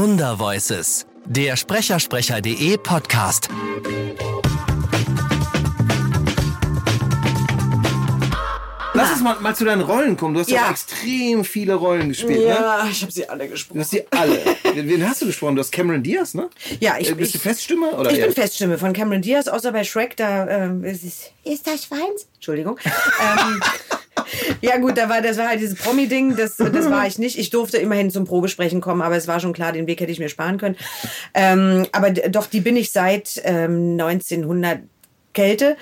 Wundervoices, der Sprechersprecher.de Podcast. Lass uns mal, mal zu deinen Rollen kommen. Du hast ja, Ja. extrem viele Rollen gespielt, ne? Ja, ich habe sie alle Du gesprochen. hast die alle. Wen hast du gesprochen? Du hast Cameron Diaz, ne? Ja, ich- Äh, Bist du ich- Feststimme? Oder Ich eher- bin Feststimme von Cameron Diaz, außer bei Shrek, da ähm, ist, es- ist das Schweins? Entschuldigung. ähm, ja gut, da war, das war halt dieses Promi-Ding, das, das war ich nicht. Ich durfte immerhin zum Probesprechen kommen, aber es war schon klar, den Weg hätte ich mir sparen können. Ähm, aber doch, die bin ich seit ähm, 1900 Kälte.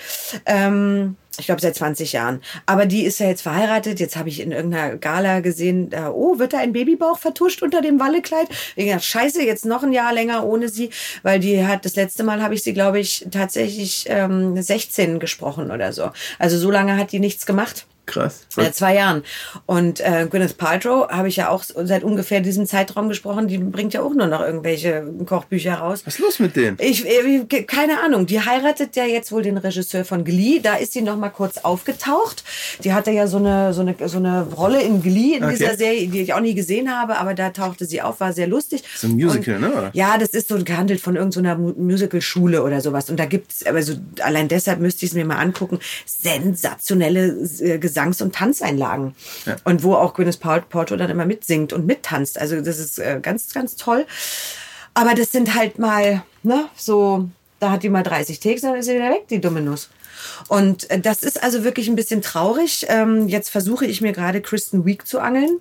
Ähm, ich glaube seit 20 Jahren. Aber die ist ja jetzt verheiratet. Jetzt habe ich in irgendeiner Gala gesehen, äh, oh, wird da ein Babybauch vertuscht unter dem Wallekleid? Ich dachte, scheiße, jetzt noch ein Jahr länger ohne sie, weil die hat, das letzte Mal habe ich sie, glaube ich, tatsächlich ähm, 16 gesprochen oder so. Also so lange hat die nichts gemacht. Krass. Seit zwei Jahren. Und äh, Gwyneth Paltrow habe ich ja auch seit ungefähr diesem Zeitraum gesprochen. Die bringt ja auch nur noch irgendwelche Kochbücher raus. Was ist los mit denen? Ich, ich keine Ahnung. Die heiratet ja jetzt wohl den Regisseur von Glee. Da ist sie noch mal kurz aufgetaucht. Die hatte ja so eine so eine so eine Rolle in Glee in Okay. dieser Serie, die ich auch nie gesehen habe, aber da tauchte sie auf, war sehr lustig. So ein Musical, Und, ne, oder? Ja, das ist so gehandelt von irgendeiner Mu- Musical-Schule oder sowas. Und da gibt's, aber so allein deshalb müsste ich es mir mal angucken, sensationelle äh, Gesangs- und Tanzeinlagen. Und wo auch Gwyneth Paltrow dann immer mitsingt und mittanzt. Also das ist äh, ganz, ganz toll. Aber das sind halt mal, ne, so, da hat die mal 30 Takes, dann ist sie wieder weg, die dumme Nuss. Und äh, das ist also wirklich ein bisschen traurig. Ähm, jetzt versuche ich mir gerade Kristen Week zu angeln.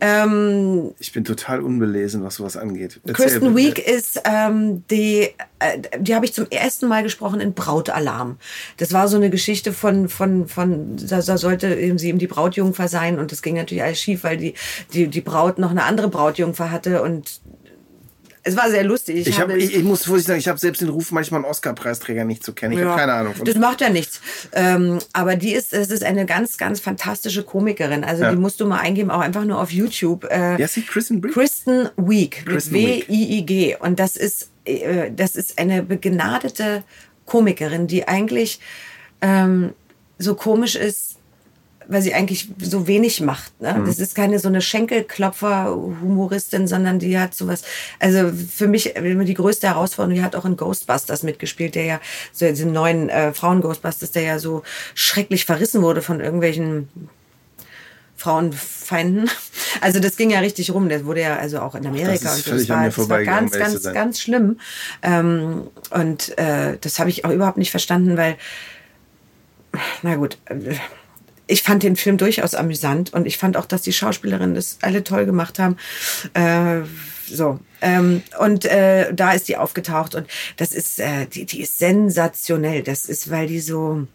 Ähm, Ich bin total unbelesen, was sowas angeht. Erzähl Kristen bitte. Week ist ähm, die, äh, die habe ich zum ersten Mal gesprochen in Brautalarm. Das war so eine Geschichte von von von da, da sollte eben sie eben die Brautjungfer sein und das ging natürlich alles schief, weil die die die Braut noch eine andere Brautjungfer hatte und es war sehr lustig. Ich, hab, habe- ich, ich muss vorsichtig sagen, ich habe selbst den Ruf, manchmal einen Oscar-Preisträger nicht zu kennen. Ich habe keine Ahnung. Das macht ja nichts. Ähm, aber die ist, es ist eine ganz, ganz fantastische Komikerin. Also Ja. die musst du mal eingeben, auch einfach nur auf YouTube. Äh, ist die? Kristen Brick? Kristen Week Kristen Wiig. W-I-I-G. Und das ist, äh, das ist eine begnadete Komikerin, die eigentlich ähm, so komisch ist, weil sie eigentlich so wenig macht. Ne? Das ist keine so eine Schenkelklopfer-Humoristin, sondern die hat sowas. Also für mich immer die größte Herausforderung. Die hat auch in Ghostbusters mitgespielt, der ja so diesen neuen äh, Frauen-Ghostbusters, der ja so schrecklich verrissen wurde von irgendwelchen Frauenfeinden. Also das ging ja richtig rum. Das wurde ja also auch in Amerika Das ist und Das war, das war ganz, ganz, ganz schlimm. Ähm, und äh, das habe ich auch überhaupt nicht verstanden, weil na gut, äh, ich fand den Film durchaus amüsant und ich fand auch, dass die Schauspielerinnen das alle toll gemacht haben. Äh, so. Ähm, und äh, da ist die aufgetaucht und das ist, äh, die, die ist sensationell. Das ist, weil die so.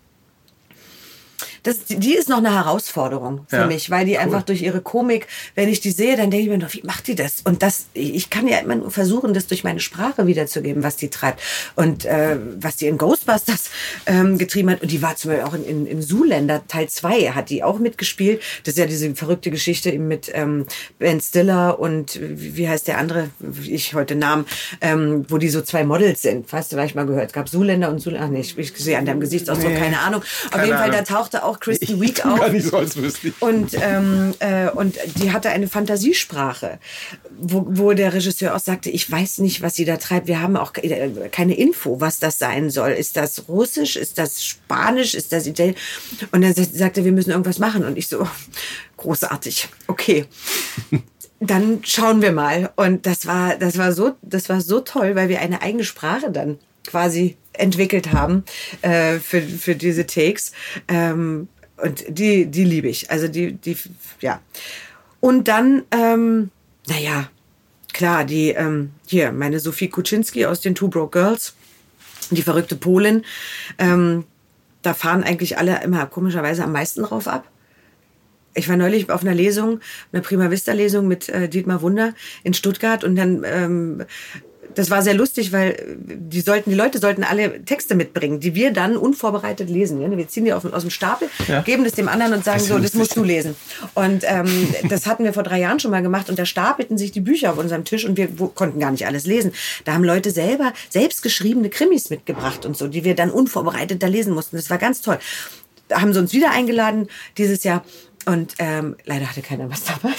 Das, die- ist noch eine Herausforderung für Ja, mich, weil die cool. einfach durch ihre Komik, wenn ich die sehe, dann denke ich mir noch, wie macht die das? Und das, ich kann ja immer nur versuchen, das durch meine Sprache wiederzugeben, was die treibt. Und äh, was die in Ghostbusters ähm, getrieben hat. Und die war zum Beispiel auch in, in, in Zoolander Teil 2, hat die auch mitgespielt. Das ist ja diese verrückte Geschichte mit ähm, Ben Stiller und wie wie heißt der andere, ich heute Namen, ähm, wo die so zwei Models sind. Hast du vielleicht mal gehört? Es gab Zoolander und Zoolander. Ach nee, ich, ich sehe an deinem Gesichtsausdruck, Nee. keine Ahnung. Auf Keine jeden Fall, da Ahnung. tauchte auch Kristen Week auf. so. Und, ähm, äh, und die hatte eine Fantasiesprache, wo, wo der Regisseur auch sagte, ich weiß nicht, was sie da treibt. Wir haben auch äh, keine Info, was das sein soll. Ist das Russisch? Ist das Spanisch? Ist das Italienisch? Und er sa- sagte, wir müssen irgendwas machen. Und ich so, großartig, okay. Dann schauen wir mal. Und das war, das war so, das war so toll, weil wir eine eigene Sprache dann quasi entwickelt haben äh, für, für diese Takes. Ähm, und die, die liebe ich. Also die, die, ja. Und dann, ähm, naja, klar, die, ähm, hier, meine Sophie Kuczynski aus den Two Broke Girls, die verrückte Polin, ähm, da fahren eigentlich alle immer komischerweise am meisten drauf ab. Ich war neulich auf einer Lesung, einer Prima Vista Lesung mit äh, Dietmar Wunder in Stuttgart und dann ähm, das war sehr lustig, weil die sollten, die Leute sollten alle Texte mitbringen, die wir dann unvorbereitet lesen. Wir ziehen die auf, aus dem Stapel, Ja. geben das dem anderen und sagen Das so, das musst du lesen. Und ähm, das hatten wir vor drei Jahren schon mal gemacht und da stapelten sich die Bücher auf unserem Tisch und wir konnten gar nicht alles lesen. Da haben Leute selber selbstgeschriebene Krimis mitgebracht und so, die wir dann unvorbereitet da lesen mussten. Das war ganz toll. Da haben sie uns wieder eingeladen dieses Jahr. Und ähm, leider hatte keiner was dabei.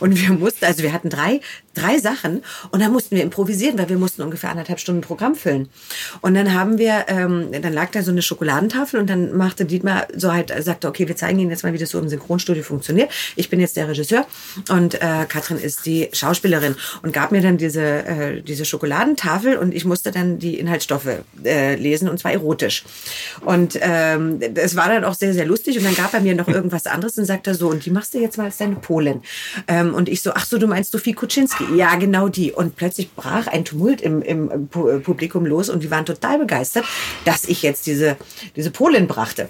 Und wir mussten, also wir hatten drei, drei Sachen und dann mussten wir improvisieren, weil wir mussten ungefähr anderthalb Stunden Programm füllen. Und dann haben wir, ähm, dann lag da so eine Schokoladentafel und dann machte Dietmar so halt, sagte, okay, wir zeigen Ihnen jetzt mal, wie das so im Synchronstudio funktioniert. Ich bin jetzt der Regisseur und äh, Katrin ist die Schauspielerin und gab mir dann diese, äh, diese Schokoladentafel und ich musste dann die Inhaltsstoffe äh, lesen und zwar erotisch. Und ähm, es war dann auch sehr, sehr lustig und dann gab er mir noch irgendwas anderes und sagte so, und die machst du jetzt mal als deine Polin. Ähm, und ich so, ach so, du meinst Sophie Kuczynski? Ja, genau die. Und plötzlich brach ein Tumult im, im Publikum los und die waren total begeistert, dass ich jetzt diese, diese Polin brachte.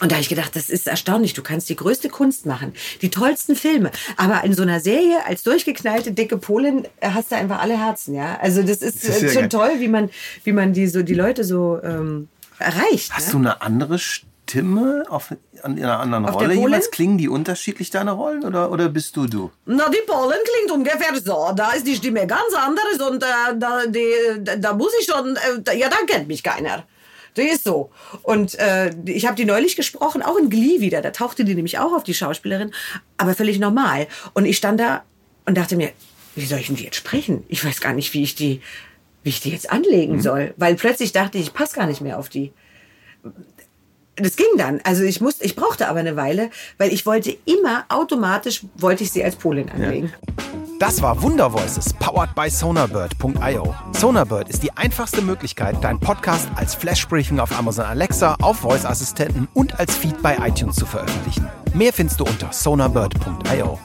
Und da habe ich gedacht, das ist erstaunlich. Du kannst die größte Kunst machen, die tollsten Filme. Aber in so einer Serie als durchgeknallte dicke Polin äh, hast du einfach alle Herzen, ja. Also das ist, das ist schon geil. toll, wie man, wie man die so die Leute so ähm, erreicht. Hast ne? du eine andere Stimme auf, in einer anderen auf Rolle jeweils? Klingen die unterschiedlich, deine Rollen, oder, oder bist du du? Na, die Polin klingt ungefähr so. Da ist die Stimme ganz anders und äh, da, die, da muss ich schon, äh, ja, da kennt mich keiner. Die ist so. Und äh, ich habe die neulich gesprochen, auch in Glee wieder. Da tauchte die nämlich auch auf, die Schauspielerin, aber völlig normal. Und ich stand da und dachte mir, wie soll ich denn die jetzt sprechen? Ich weiß gar nicht, wie ich die, wie ich die jetzt anlegen mhm. soll. Weil plötzlich dachte ich, ich passe gar nicht mehr auf die. Das ging dann. Also ich musste, ich brauchte aber eine Weile, weil ich wollte immer automatisch, wollte ich sie als Polin anlegen. Ja. Das war Wundervoices, powered by Sonarbird.io. Sonarbird ist die einfachste Möglichkeit, deinen Podcast als Flashbriefing auf Amazon Alexa, auf Voice-Assistenten und als Feed bei iTunes zu veröffentlichen. Mehr findest du unter sonarbird.io.